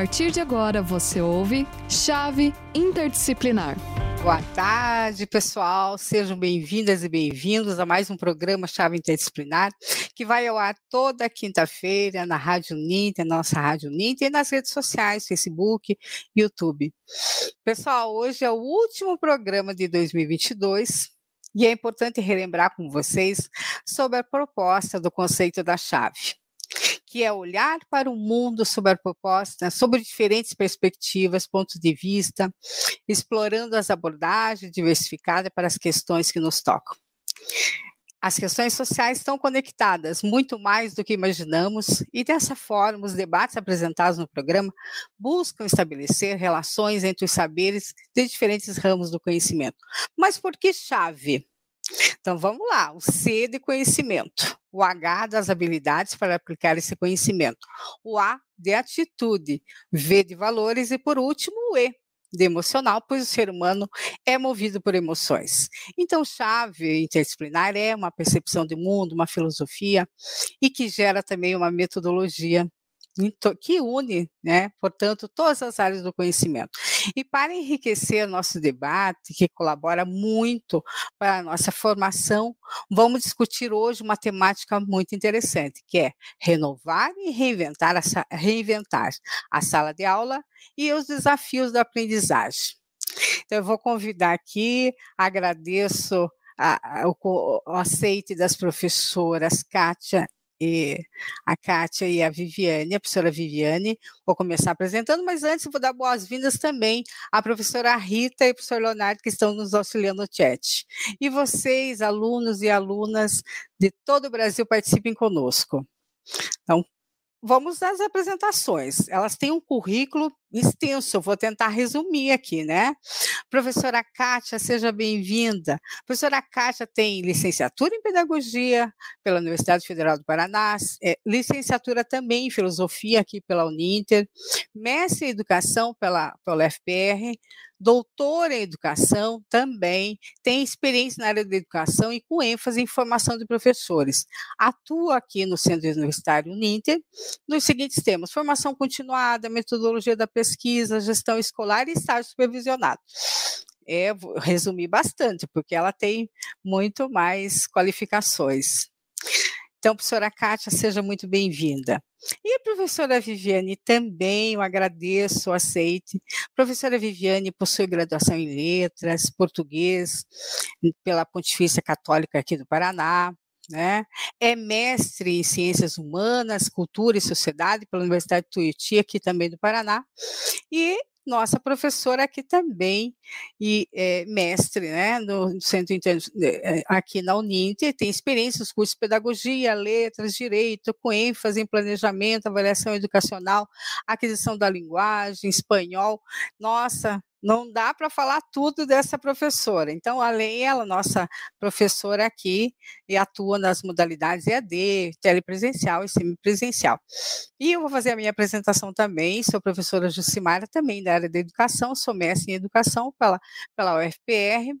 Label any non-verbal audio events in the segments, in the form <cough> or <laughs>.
partir de agora você ouve Chave Interdisciplinar. Boa tarde, pessoal. Sejam bem-vindas e bem-vindos a mais um programa Chave Interdisciplinar, que vai ao ar toda quinta-feira na Rádio Ninter, nossa Rádio Ninter, e nas redes sociais, Facebook, YouTube. Pessoal, hoje é o último programa de 2022 e é importante relembrar com vocês sobre a proposta do conceito da chave que é olhar para o mundo sob a proposta, sobre diferentes perspectivas, pontos de vista, explorando as abordagens diversificadas para as questões que nos tocam. As questões sociais estão conectadas muito mais do que imaginamos, e dessa forma, os debates apresentados no programa buscam estabelecer relações entre os saberes de diferentes ramos do conhecimento. Mas por que chave? Então vamos lá, o C de conhecimento, o H das habilidades para aplicar esse conhecimento, o A de atitude, V de valores e por último o E de emocional, pois o ser humano é movido por emoções. Então, chave interdisciplinar é uma percepção de mundo, uma filosofia e que gera também uma metodologia que une, né, portanto, todas as áreas do conhecimento. E para enriquecer nosso debate, que colabora muito para a nossa formação, vamos discutir hoje uma temática muito interessante, que é renovar e reinventar a, reinventar a sala de aula e os desafios da aprendizagem. Então, eu vou convidar aqui, agradeço a, a, o, o aceite das professoras Kátia e a Kátia e a Viviane, a professora Viviane. Vou começar apresentando, mas antes vou dar boas-vindas também à professora Rita e ao professor Leonardo, que estão nos auxiliando no chat. E vocês, alunos e alunas de todo o Brasil, participem conosco. Então, vamos às apresentações. Elas têm um currículo extenso, eu vou tentar resumir aqui, né? Professora Kátia, seja bem-vinda. Professora Kátia tem licenciatura em Pedagogia pela Universidade Federal do Paraná, é, licenciatura também em Filosofia aqui pela Uninter, mestre em Educação pela, pela FPR, doutora em educação também, tem experiência na área da educação e com ênfase em formação de professores. Atua aqui no Centro Universitário Uninter nos seguintes temas: formação continuada, metodologia da pesquisa, gestão escolar e estágio supervisionado. É, vou resumir bastante, porque ela tem muito mais qualificações. Então, professora Kátia, seja muito bem-vinda. E a professora Viviane também, eu agradeço o aceite. A professora Viviane possui graduação em letras, português, pela Pontifícia Católica aqui do Paraná, né? É mestre em Ciências Humanas, Cultura e Sociedade pela Universidade de Tuiuti, aqui também do Paraná, e nossa professora aqui também, e é, mestre né, no Centro é, aqui na Uninter, tem experiência nos cursos de Pedagogia, Letras, Direito, com ênfase em Planejamento, Avaliação Educacional, Aquisição da Linguagem, Espanhol. Nossa, não dá para falar tudo dessa professora. Então, além ela, nossa professora aqui, e atua nas modalidades EAD, telepresencial e semipresencial. E eu vou fazer a minha apresentação também, sou professora Jucimara, também da área da educação, sou mestre em educação pela, pela UFPR,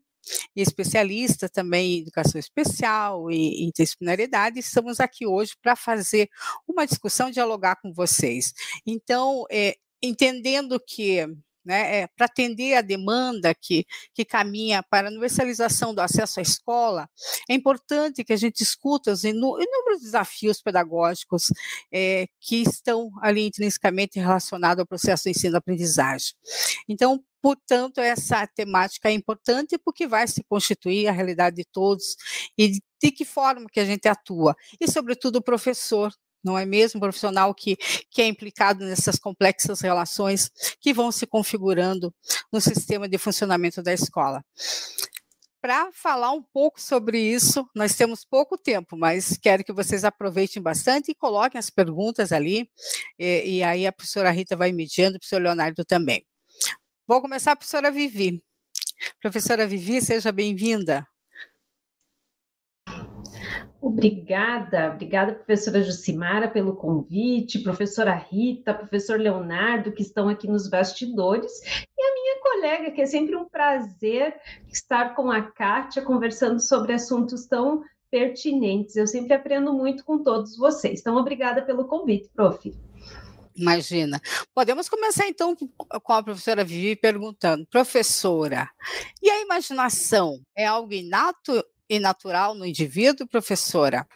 e especialista também em educação especial e interdisciplinaridade. Estamos aqui hoje para fazer uma discussão, dialogar com vocês. Então, é, entendendo que né, é, para atender a demanda que, que caminha para a universalização do acesso à escola, é importante que a gente escuta os inúmeros desafios pedagógicos é, que estão ali intrinsecamente relacionados ao processo de ensino-aprendizagem. Então, portanto, essa temática é importante porque vai se constituir a realidade de todos e de que forma que a gente atua, e sobretudo o professor, não é mesmo? Um profissional que, que é implicado nessas complexas relações que vão se configurando no sistema de funcionamento da escola. Para falar um pouco sobre isso, nós temos pouco tempo, mas quero que vocês aproveitem bastante e coloquem as perguntas ali, e, e aí a professora Rita vai mediando, o professor Leonardo também. Vou começar a professora Vivi. Professora Vivi, seja bem-vinda. Obrigada, obrigada, professora Jucimara, pelo convite, professora Rita, professor Leonardo, que estão aqui nos bastidores, e a minha colega, que é sempre um prazer estar com a Kátia conversando sobre assuntos tão pertinentes. Eu sempre aprendo muito com todos vocês. Então, obrigada pelo convite, prof. Imagina. Podemos começar então com a professora Vivi perguntando, professora, e a imaginação é algo inato e natural no indivíduo, professora?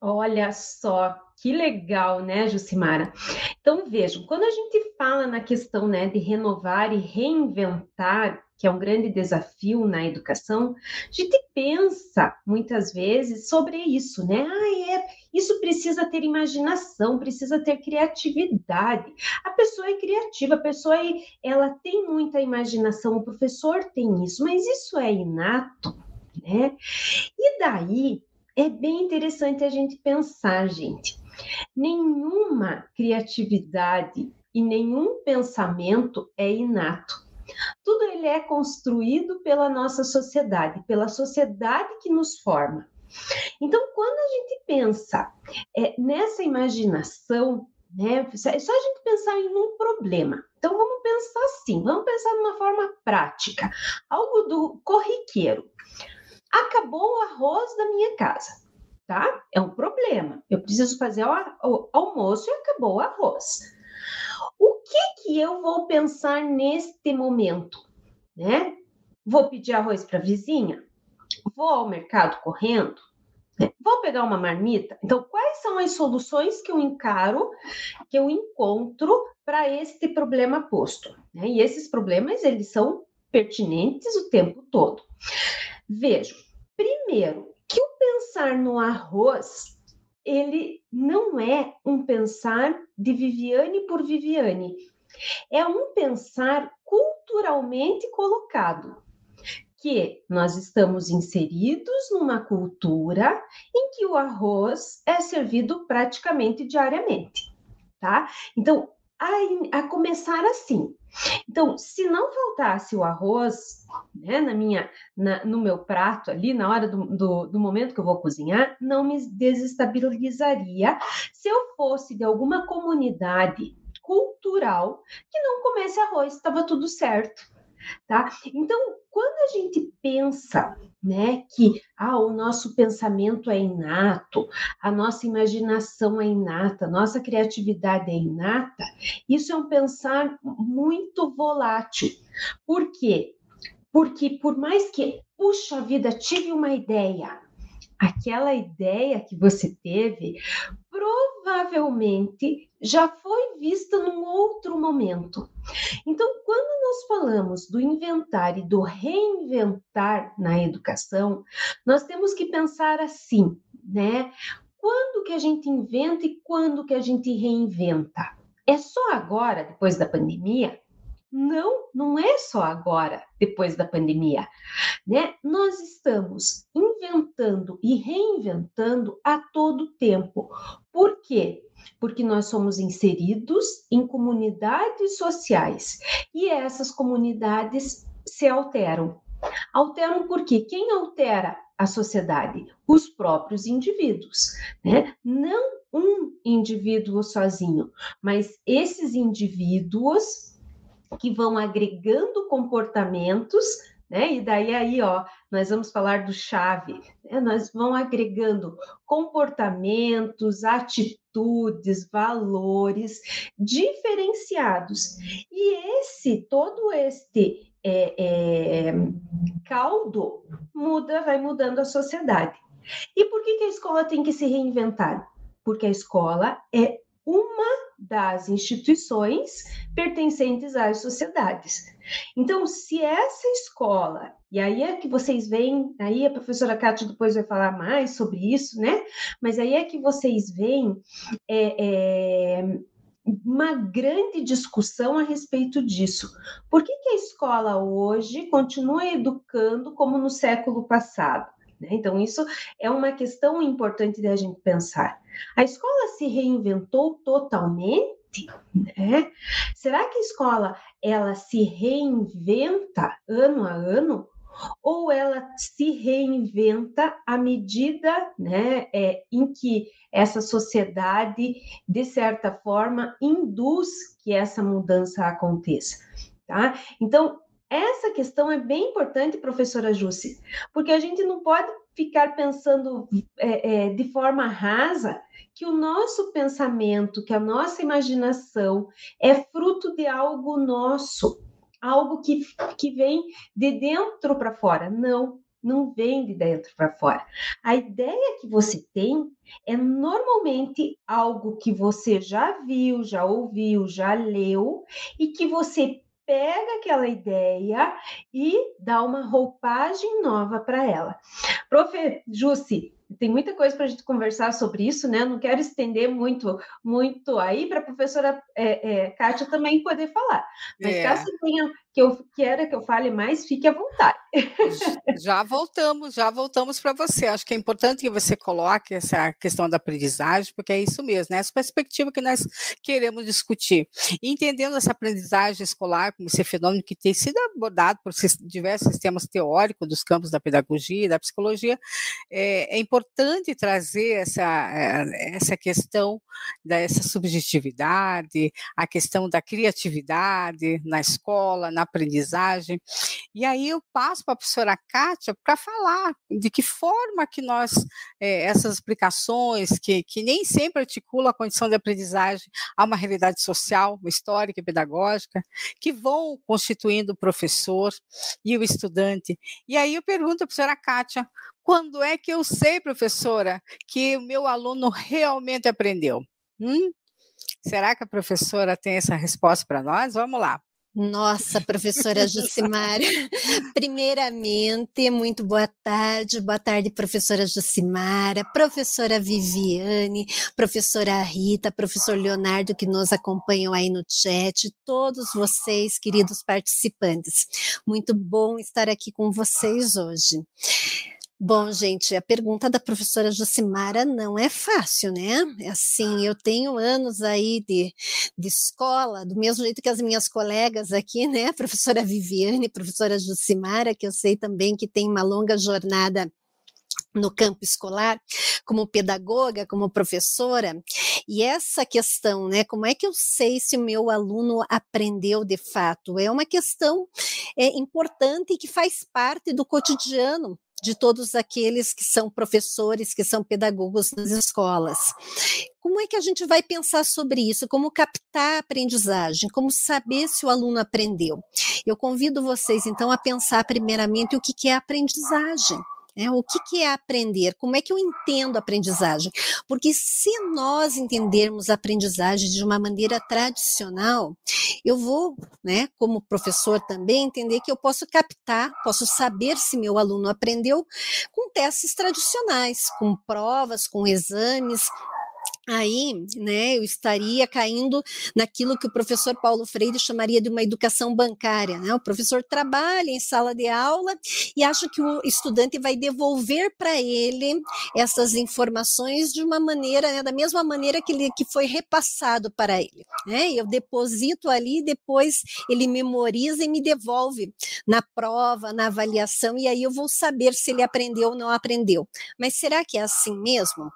Olha só, que legal, né, Jucimara? Então, vejam, quando a gente fala na questão né, de renovar e reinventar, que é um grande desafio na educação, a gente pensa muitas vezes sobre isso, né? Ah, é, isso precisa ter imaginação, precisa ter criatividade. A pessoa é criativa, a pessoa é, ela tem muita imaginação, o professor tem isso, mas isso é inato, né? E daí é bem interessante a gente pensar, gente. Nenhuma criatividade e nenhum pensamento é inato. Tudo ele é construído pela nossa sociedade, pela sociedade que nos forma. Então, quando a gente pensa é, nessa imaginação, né, é só a gente pensar em um problema. Então, vamos pensar assim, vamos pensar de uma forma prática, algo do corriqueiro. Acabou o arroz da minha casa tá? É um problema. Eu preciso fazer o almoço e acabou o arroz. O que que eu vou pensar neste momento, né? Vou pedir arroz para a vizinha? Vou ao mercado correndo? Né? Vou pegar uma marmita? Então, quais são as soluções que eu encaro, que eu encontro para este problema posto? Né? E esses problemas, eles são pertinentes o tempo todo. Vejo, primeiro, que o pensar no arroz, ele não é um pensar de Viviane por Viviane. É um pensar culturalmente colocado, que nós estamos inseridos numa cultura em que o arroz é servido praticamente diariamente, tá? Então, a, a começar assim. Então, se não faltasse o arroz, né, na minha, na, no meu prato ali, na hora do, do, do, momento que eu vou cozinhar, não me desestabilizaria se eu fosse de alguma comunidade cultural que não comesse arroz, estava tudo certo tá? Então, quando a gente pensa, né, que ah, o nosso pensamento é inato, a nossa imaginação é inata, a nossa criatividade é inata, isso é um pensar muito volátil. Por quê? Porque por mais que, puxa vida, tive uma ideia, aquela ideia que você teve provavelmente já foi vista num outro momento. Então, quando nós falamos do inventar e do reinventar na educação, nós temos que pensar assim, né? Quando que a gente inventa e quando que a gente reinventa? É só agora, depois da pandemia? Não, não é só agora, depois da pandemia, né? Nós estamos inventando e reinventando a todo tempo. Por quê? Porque nós somos inseridos em comunidades sociais e essas comunidades se alteram. Alteram porque quem altera a sociedade? Os próprios indivíduos, né? Não um indivíduo sozinho, mas esses indivíduos que vão agregando comportamentos, né? E daí aí, ó, nós vamos falar do chave, né? nós vamos agregando comportamentos, atitudes, valores diferenciados. E esse, todo este é, é, caldo muda, vai mudando a sociedade. E por que, que a escola tem que se reinventar? Porque a escola é uma das instituições pertencentes às sociedades. Então, se essa escola, e aí é que vocês veem, aí a professora Cátia depois vai falar mais sobre isso, né? Mas aí é que vocês veem é, é, uma grande discussão a respeito disso. Por que, que a escola hoje continua educando como no século passado? Né? Então, isso é uma questão importante da gente pensar. A escola se reinventou totalmente? Né? Será que a escola ela se reinventa ano a ano? Ou ela se reinventa à medida né, é, em que essa sociedade, de certa forma, induz que essa mudança aconteça? Tá? Então, essa questão é bem importante, professora Jússi, porque a gente não pode ficar pensando é, é, de forma rasa que o nosso pensamento, que a nossa imaginação é fruto de algo nosso, algo que, que vem de dentro para fora. Não, não vem de dentro para fora. A ideia que você tem é normalmente algo que você já viu, já ouviu, já leu e que você pega aquela ideia e dá uma roupagem nova para ela. Profe, Jussi, tem muita coisa para a gente conversar sobre isso, né? Não quero estender muito, muito aí para a professora é, é, Kátia também poder falar. Mas é. caso tenha que eu queira que eu fale mais, fique à vontade. Já voltamos, já voltamos para você. Acho que é importante que você coloque essa questão da aprendizagem, porque é isso mesmo, né? Essa perspectiva que nós queremos discutir. Entendendo essa aprendizagem escolar como esse fenômeno que tem sido abordado por diversos sistemas teóricos dos campos da pedagogia da psicologia, é, é importante trazer essa, é, essa questão dessa subjetividade, a questão da criatividade na escola, na aprendizagem. E aí eu passo para a professora Kátia para falar de que forma que nós, é, essas explicações, que, que nem sempre articulam a condição de aprendizagem a uma realidade social, histórica e pedagógica, que vão constituindo o professor e o estudante. E aí eu pergunto à professora Kátia, quando é que eu sei, professora, que o meu aluno realmente aprendeu? Hum? Será que a professora tem essa resposta para nós? Vamos lá. Nossa, professora Jucimara. <laughs> Primeiramente, muito boa tarde. Boa tarde, professora Jucimara, professora Viviane, professora Rita, professor Leonardo, que nos acompanham aí no chat, todos vocês, queridos participantes. Muito bom estar aqui com vocês hoje. Bom, gente, a pergunta da professora Josimara não é fácil, né? É assim, eu tenho anos aí de, de escola, do mesmo jeito que as minhas colegas aqui, né? A professora Viviane, professora Josimara, que eu sei também que tem uma longa jornada no campo escolar, como pedagoga, como professora, e essa questão, né, como é que eu sei se o meu aluno aprendeu de fato? É uma questão é, importante que faz parte do cotidiano de todos aqueles que são professores, que são pedagogos nas escolas. Como é que a gente vai pensar sobre isso? Como captar a aprendizagem? Como saber se o aluno aprendeu? Eu convido vocês, então, a pensar primeiramente o que é aprendizagem. É, o que, que, é aprender? Como é que eu entendo a aprendizagem? Porque se nós entendermos a aprendizagem de uma maneira tradicional, eu vou, né, como professor também, entender que eu posso captar, posso saber se meu aluno aprendeu com testes tradicionais, com provas, com exames, aí, né, eu estaria caindo naquilo que o professor Paulo Freire chamaria de uma educação bancária, né? O professor trabalha em sala de aula e acha que o estudante vai devolver para ele essas informações de uma maneira, né, da mesma maneira que ele que foi repassado para ele, né? Eu deposito ali, depois ele memoriza e me devolve na prova, na avaliação e aí eu vou saber se ele aprendeu ou não aprendeu. Mas será que é assim mesmo?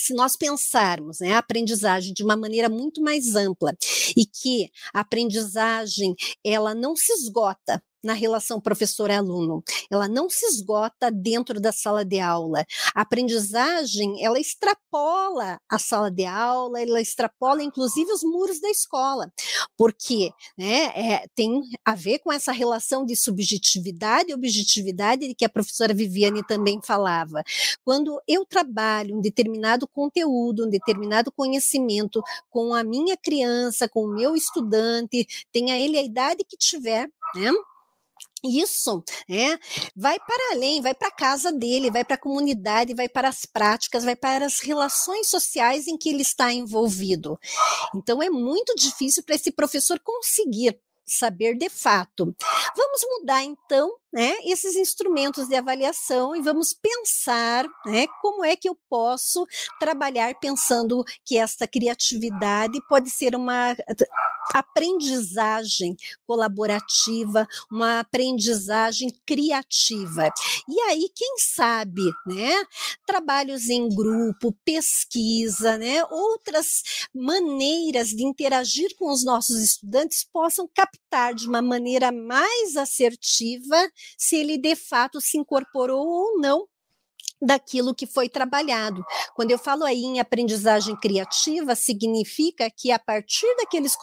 Se nós pensarmos né, a aprendizagem de uma maneira muito mais ampla e que a aprendizagem ela não se esgota na relação professor-aluno. Ela não se esgota dentro da sala de aula. A aprendizagem, ela extrapola a sala de aula, ela extrapola inclusive os muros da escola, porque né, é, tem a ver com essa relação de subjetividade e objetividade que a professora Viviane também falava. Quando eu trabalho um determinado conteúdo, um determinado conhecimento com a minha criança, com o meu estudante, tenha ele a idade que tiver, né? Isso é, vai para além, vai para a casa dele, vai para a comunidade, vai para as práticas, vai para as relações sociais em que ele está envolvido. Então é muito difícil para esse professor conseguir saber de fato. Vamos mudar então né, esses instrumentos de avaliação e vamos pensar né, como é que eu posso trabalhar pensando que esta criatividade pode ser uma aprendizagem colaborativa, uma aprendizagem criativa. E aí, quem sabe, né, trabalhos em grupo, pesquisa, né, outras maneiras de interagir com os nossos estudantes possam captar de uma maneira mais assertiva se ele de fato se incorporou ou não daquilo que foi trabalhado. Quando eu falo aí em aprendizagem criativa, significa que a partir daqueles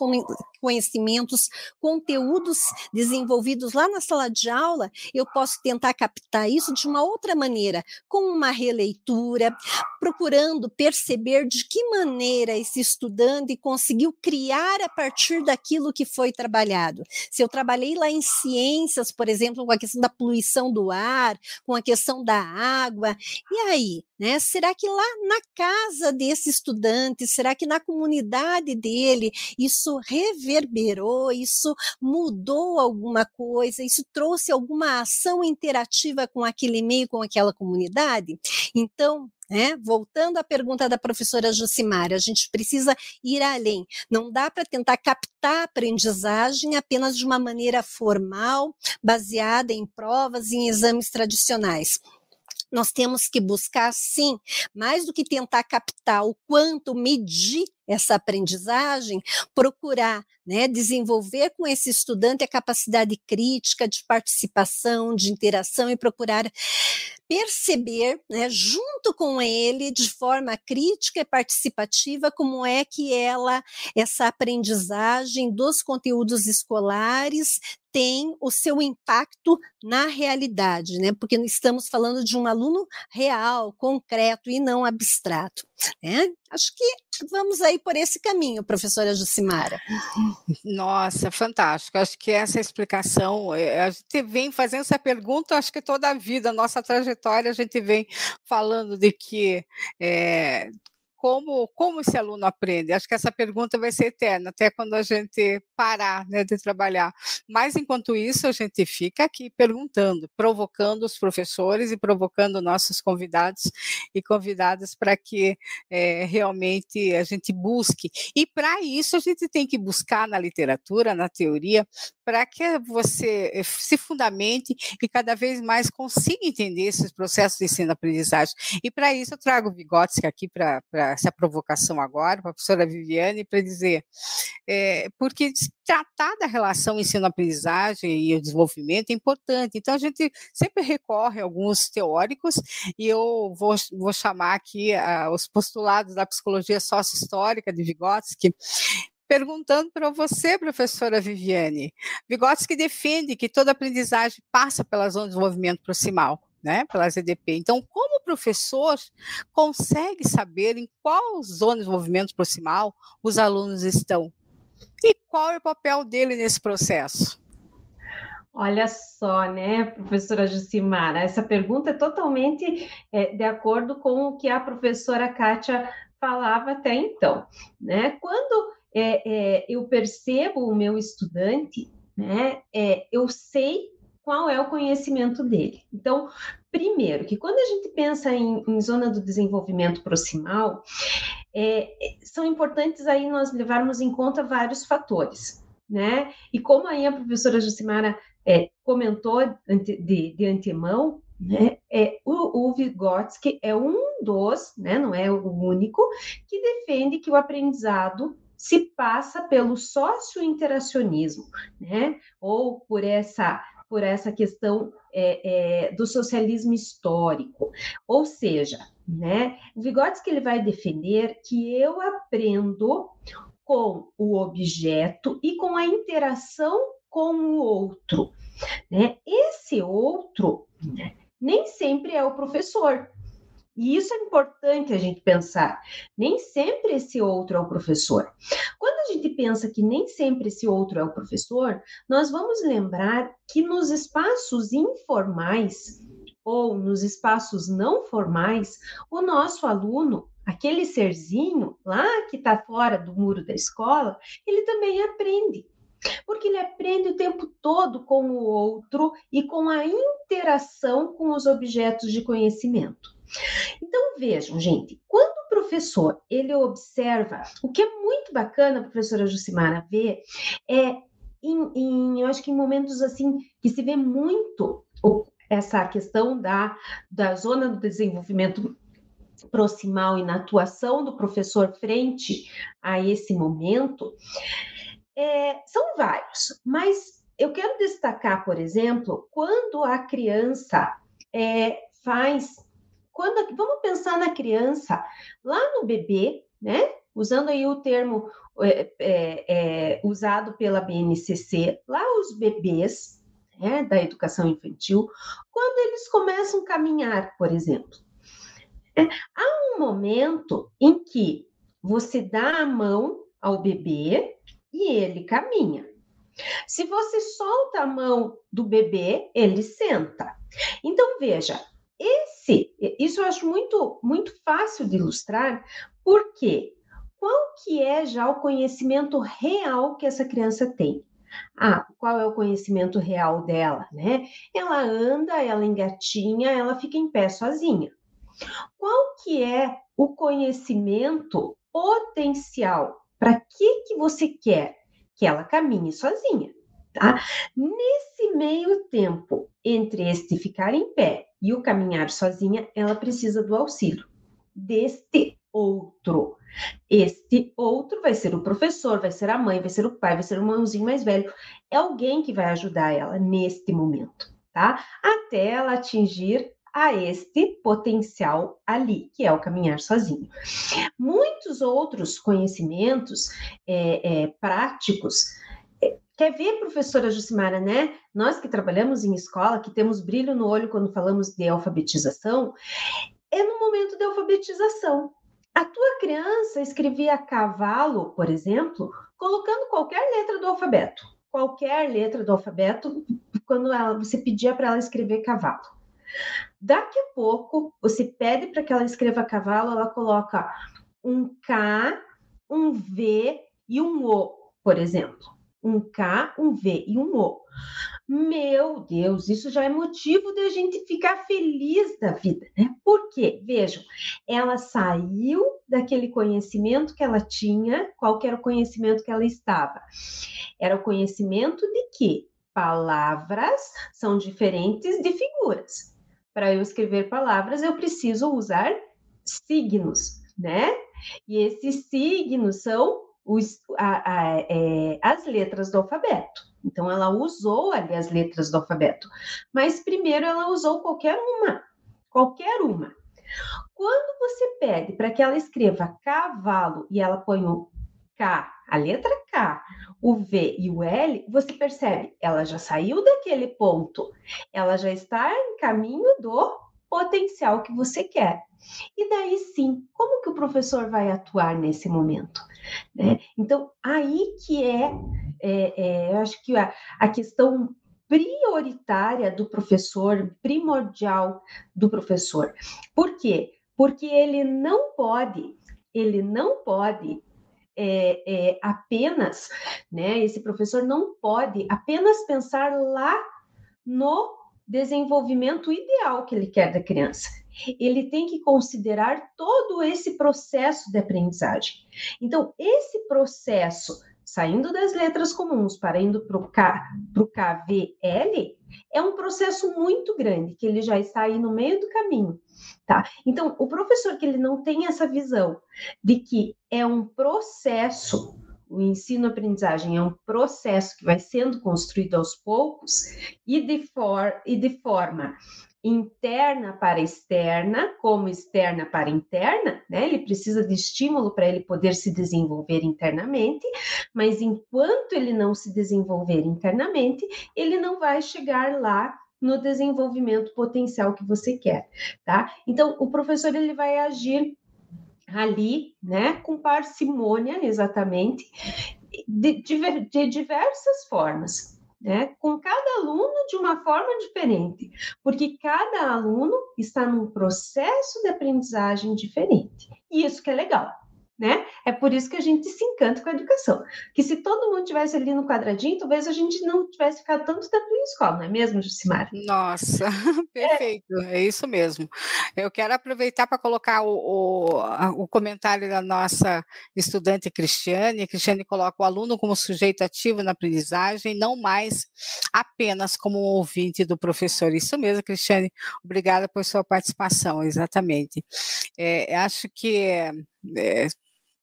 conhecimentos, conteúdos desenvolvidos lá na sala de aula, eu posso tentar captar isso de uma outra maneira, com uma releitura, procurando perceber de que maneira esse estudante conseguiu criar a partir daquilo que foi trabalhado. Se eu trabalhei lá em ciências, por exemplo, com a questão da poluição do ar, com a questão da água, e aí, né? Será que lá na casa desse estudante, será que na comunidade dele isso reverberou, isso mudou alguma coisa, isso trouxe alguma ação interativa com aquele meio, com aquela comunidade? Então, né? Voltando à pergunta da professora Jucimara, a gente precisa ir além. Não dá para tentar captar a aprendizagem apenas de uma maneira formal, baseada em provas e em exames tradicionais nós temos que buscar, sim, mais do que tentar captar o quanto medir essa aprendizagem, procurar né, desenvolver com esse estudante a capacidade crítica de participação, de interação e procurar perceber, né, junto com ele, de forma crítica e participativa, como é que ela, essa aprendizagem dos conteúdos escolares tem o seu impacto na realidade, né? Porque estamos falando de um aluno real, concreto e não abstrato. Né? Acho que vamos aí por esse caminho, professora Jucimara. Nossa, fantástico. Acho que essa explicação, eh, a gente vem fazendo essa pergunta, acho que toda a vida, nossa trajetória, a gente vem falando de que é, como, como esse aluno aprende? Acho que essa pergunta vai ser eterna, até quando a gente parar né, de trabalhar. Mas, enquanto isso, a gente fica aqui perguntando, provocando os professores e provocando nossos convidados e convidadas para que é, realmente a gente busque. E, para isso, a gente tem que buscar na literatura, na teoria, para que você eh, se fundamente e cada vez mais consiga entender esses processos de ensino-aprendizagem. E, para isso, eu trago o Vygotsky aqui para essa provocação agora, para a professora Viviane, para dizer, é, porque tratar da relação ensino-aprendizagem e o desenvolvimento é importante. Então, a gente sempre recorre a alguns teóricos, e eu vou, vou chamar aqui uh, os postulados da psicologia sócio-histórica de Vygotsky, perguntando para você, professora Viviane. Vygotsky defende que toda aprendizagem passa pela zona de desenvolvimento proximal né, pela ZDP. Então, como o professor consegue saber em qual zona de desenvolvimento proximal os alunos estão? E qual é o papel dele nesse processo? Olha só, né, professora Jucimara, essa pergunta é totalmente é, de acordo com o que a professora Kátia falava até então, né? Quando é, é, eu percebo o meu estudante, né, é, eu sei qual é o conhecimento dele. Então, primeiro, que quando a gente pensa em, em zona do desenvolvimento proximal, é, são importantes aí nós levarmos em conta vários fatores, né? E como aí a professora Jucimara é, comentou de, de, antemão, né, é, o, o Vygotsky é um dos, né, não é o único, que defende que o aprendizado se passa pelo sócio-interacionismo, né, ou por essa por essa questão é, é, do socialismo histórico. Ou seja, né, o Vygotsky ele vai defender que eu aprendo com o objeto e com a interação com o outro. Né? Esse outro nem sempre é o professor. E isso é importante a gente pensar. Nem sempre esse outro é o professor. Quando a gente pensa que nem sempre esse outro é o professor, nós vamos lembrar que nos espaços informais ou nos espaços não formais, o nosso aluno, aquele serzinho lá que está fora do muro da escola, ele também aprende. Porque ele aprende o tempo todo com o outro e com a interação com os objetos de conhecimento. Então vejam, gente, quando o professor ele observa, o que é muito bacana, professora Jucimara, ver é em, em, eu acho que em momentos assim que se vê muito essa questão da, da zona do desenvolvimento proximal e na atuação do professor frente a esse momento, é, são vários, mas eu quero destacar, por exemplo, quando a criança é, faz quando vamos pensar na criança, lá no bebê, né? Usando aí o termo é, é, é, usado pela BNCC, lá os bebês né, da educação infantil, quando eles começam a caminhar, por exemplo. É, há um momento em que você dá a mão ao bebê e ele caminha. Se você solta a mão do bebê, ele senta. Então veja, esse, isso eu acho muito muito fácil de ilustrar, porque qual que é já o conhecimento real que essa criança tem? Ah, qual é o conhecimento real dela, né? Ela anda, ela engatinha, ela fica em pé sozinha. Qual que é o conhecimento potencial? Para que que você quer que ela caminhe sozinha, tá? Nesse meio tempo entre este ficar em pé e o caminhar sozinha, ela precisa do auxílio deste outro. Este outro vai ser o professor, vai ser a mãe, vai ser o pai, vai ser o irmãozinho mais velho. É alguém que vai ajudar ela neste momento, tá? Até ela atingir a este potencial ali, que é o caminhar sozinho. Muitos outros conhecimentos é, é, práticos. É, quer ver, professora Jucimara, né? Nós que trabalhamos em escola, que temos brilho no olho quando falamos de alfabetização, é no momento da alfabetização. A tua criança escrevia cavalo, por exemplo, colocando qualquer letra do alfabeto. Qualquer letra do alfabeto, quando ela, você pedia para ela escrever cavalo. Daqui a pouco, você pede para que ela escreva cavalo, ela coloca um K, um V e um O, por exemplo um K, um V e um O. Meu Deus, isso já é motivo de a gente ficar feliz da vida, né? Por quê? Vejam, ela saiu daquele conhecimento que ela tinha, qual era o conhecimento que ela estava? Era o conhecimento de que palavras são diferentes de figuras. Para eu escrever palavras, eu preciso usar signos, né? E esses signos são os, a, a, é, as letras do alfabeto. Então, ela usou ali as letras do alfabeto. Mas primeiro ela usou qualquer uma. Qualquer uma. Quando você pede para que ela escreva cavalo e ela põe o K, a letra K, o V e o L, você percebe, ela já saiu daquele ponto, ela já está em caminho do potencial que você quer. E daí sim, como que o professor vai atuar nesse momento? Né? Então, aí que é, é, é eu acho que a, a questão prioritária do professor, primordial do professor. Por quê? Porque ele não pode, ele não pode é, é, apenas, né? Esse professor não pode apenas pensar lá no desenvolvimento ideal que ele quer da criança. Ele tem que considerar todo esse processo de aprendizagem. Então, esse processo, saindo das letras comuns para indo para o KVL, é um processo muito grande, que ele já está aí no meio do caminho. Tá? Então, o professor que ele não tem essa visão de que é um processo o ensino-aprendizagem é um processo que vai sendo construído aos poucos e de, for, e de forma interna para externa, como externa para interna, né? Ele precisa de estímulo para ele poder se desenvolver internamente, mas enquanto ele não se desenvolver internamente, ele não vai chegar lá no desenvolvimento potencial que você quer, tá? Então, o professor ele vai agir ali, né, com parcimônia, exatamente, de, de, de diversas formas, né, com cada aluno de uma forma diferente, porque cada aluno está num processo de aprendizagem diferente. E isso que é legal né? É por isso que a gente se encanta com a educação. Que se todo mundo tivesse ali no quadradinho, talvez a gente não tivesse ficado tanto tempo em escola, não é mesmo, Jucimar? Nossa, <laughs> perfeito, é. é isso mesmo. Eu quero aproveitar para colocar o, o, o, comentário da nossa estudante Cristiane. A Cristiane coloca o aluno como sujeito ativo na aprendizagem, não mais apenas como um ouvinte do professor. Isso mesmo, Cristiane. Obrigada por sua participação, exatamente. É, acho que é,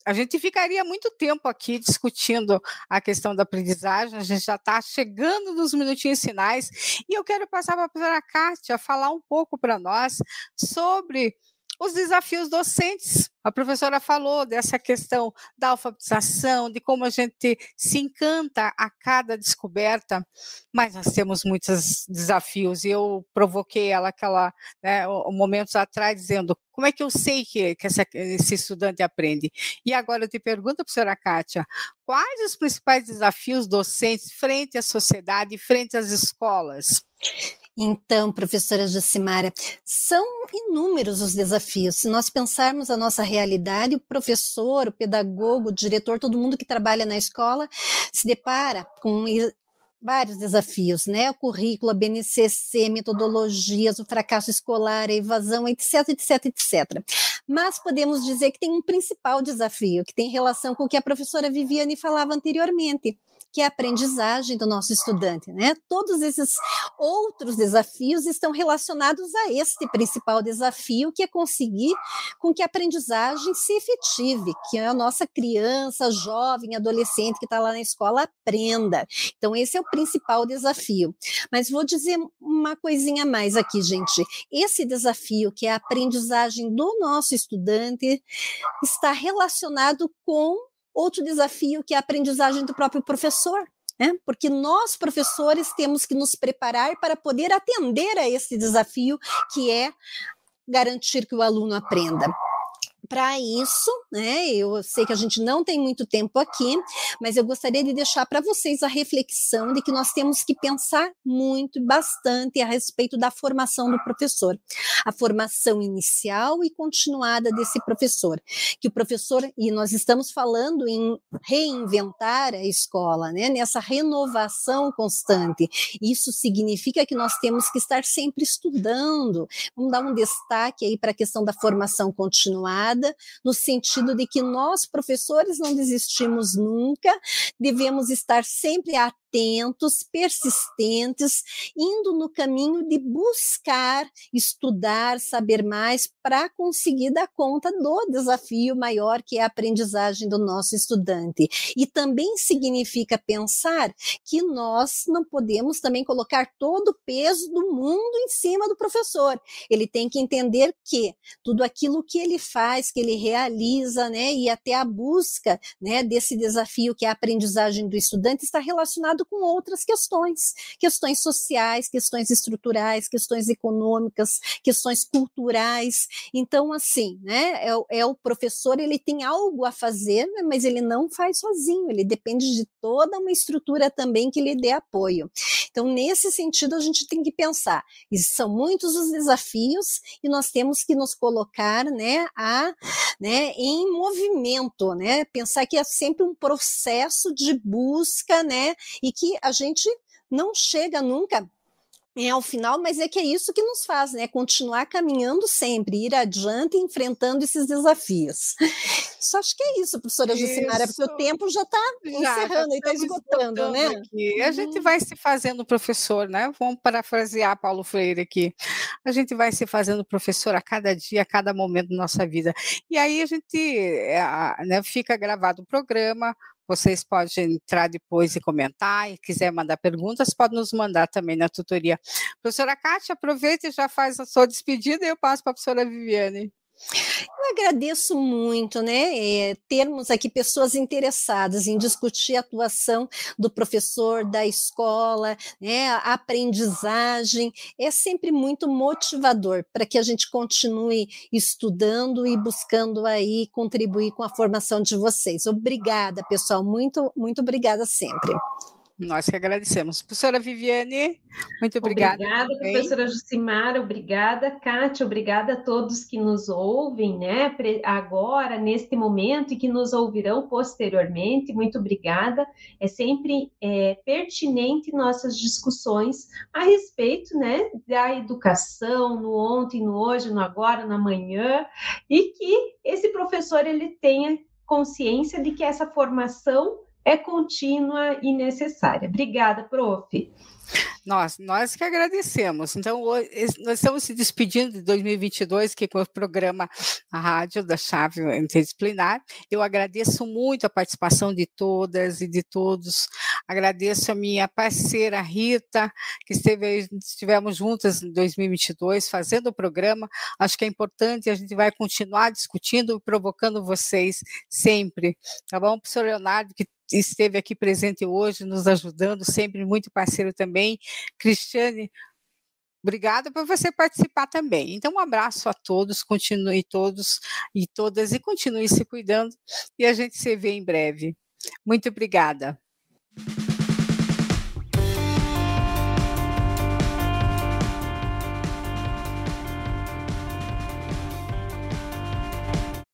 a gente ficaria muito tempo aqui discutindo a questão da aprendizagem, a gente já está chegando nos minutinhos finais, e eu quero passar para a Kátia falar um pouco para nós sobre os desafios docentes. A professora falou dessa questão da alfabetização, de como a gente se encanta a cada descoberta, mas nós temos muitos desafios. E eu provoquei ela aquela né, momentos atrás dizendo como é que eu sei que, que essa, esse estudante aprende? E agora eu te pergunto, professora Kátia, quais os principais desafios docentes frente à sociedade, frente às escolas? Então, professora Jacimara, são inúmeros os desafios. Se nós pensarmos a nossa realidade, o professor, o pedagogo, o diretor, todo mundo que trabalha na escola se depara com vários desafios, né? O currículo, a BNCC, metodologias, o fracasso escolar, a evasão, etc, etc, etc. Mas podemos dizer que tem um principal desafio, que tem relação com o que a professora Viviane falava anteriormente, que é a aprendizagem do nosso estudante, né? Todos esses outros desafios estão relacionados a este principal desafio, que é conseguir com que a aprendizagem se efetive, que a nossa criança, jovem, adolescente que está lá na escola aprenda. Então, esse é o principal desafio. Mas vou dizer uma coisinha a mais aqui, gente. Esse desafio, que é a aprendizagem do nosso estudante, está relacionado com Outro desafio que é a aprendizagem do próprio professor. Né? Porque nós, professores, temos que nos preparar para poder atender a esse desafio, que é garantir que o aluno aprenda para isso, né? Eu sei que a gente não tem muito tempo aqui, mas eu gostaria de deixar para vocês a reflexão de que nós temos que pensar muito bastante a respeito da formação do professor, a formação inicial e continuada desse professor, que o professor e nós estamos falando em reinventar a escola, né? Nessa renovação constante. Isso significa que nós temos que estar sempre estudando. Vamos dar um destaque aí para a questão da formação continuada no sentido de que nós, professores, não desistimos nunca, devemos estar sempre atentos atentos, persistentes, indo no caminho de buscar, estudar, saber mais para conseguir dar conta do desafio maior que é a aprendizagem do nosso estudante. E também significa pensar que nós não podemos também colocar todo o peso do mundo em cima do professor. Ele tem que entender que tudo aquilo que ele faz, que ele realiza, né, e até a busca, né, desse desafio que é a aprendizagem do estudante está relacionado com outras questões, questões sociais, questões estruturais, questões econômicas, questões culturais. Então, assim, né, é, é o professor, ele tem algo a fazer, né, mas ele não faz sozinho, ele depende de toda uma estrutura também que lhe dê apoio. Então, nesse sentido, a gente tem que pensar, e são muitos os desafios e nós temos que nos colocar, né, a, né, em movimento, né, pensar que é sempre um processo de busca, né, e que a gente não chega nunca é ao final, mas é que é isso que nos faz, né? Continuar caminhando sempre, ir adiante, enfrentando esses desafios. <laughs> Só acho que é isso, professora Jucimara, porque o tempo já está encerrando e está esgotando, né? Aqui. A gente vai se fazendo professor, né? Vamos parafrasear Paulo Freire aqui. A gente vai se fazendo professor a cada dia, a cada momento da nossa vida. E aí a gente é, né, fica gravado o programa, vocês podem entrar depois e comentar, e quiser mandar perguntas, pode nos mandar também na tutoria. Professora Kátia, aproveita e já faz a sua despedida e eu passo para a professora Viviane. Eu agradeço muito, né, é, termos aqui pessoas interessadas em discutir a atuação do professor, da escola, né, a aprendizagem, é sempre muito motivador para que a gente continue estudando e buscando aí contribuir com a formação de vocês. Obrigada, pessoal, muito, muito obrigada sempre. Nós que agradecemos. Professora Viviane, muito obrigada. Obrigada, professora Jucimara, obrigada, Kátia, obrigada a todos que nos ouvem, né, agora, neste momento, e que nos ouvirão posteriormente, muito obrigada. É sempre é, pertinente nossas discussões a respeito, né, da educação, no ontem, no hoje, no agora, no amanhã, e que esse professor, ele tenha consciência de que essa formação é contínua e necessária. Obrigada, prof. Nós, nós que agradecemos. Então, nós estamos se despedindo de 2022, que é o programa a Rádio da Chave Interdisciplinar. Eu agradeço muito a participação de todas e de todos. Agradeço a minha parceira Rita, que esteve, estivemos juntas em 2022 fazendo o programa. Acho que é importante, a gente vai continuar discutindo e provocando vocês sempre, tá bom? Professor Leonardo, que esteve aqui presente hoje, nos ajudando, sempre muito parceiro também. Cristiane, obrigada por você participar também. Então, um abraço a todos, continue todos e todas e continue se cuidando e a gente se vê em breve. Muito obrigada.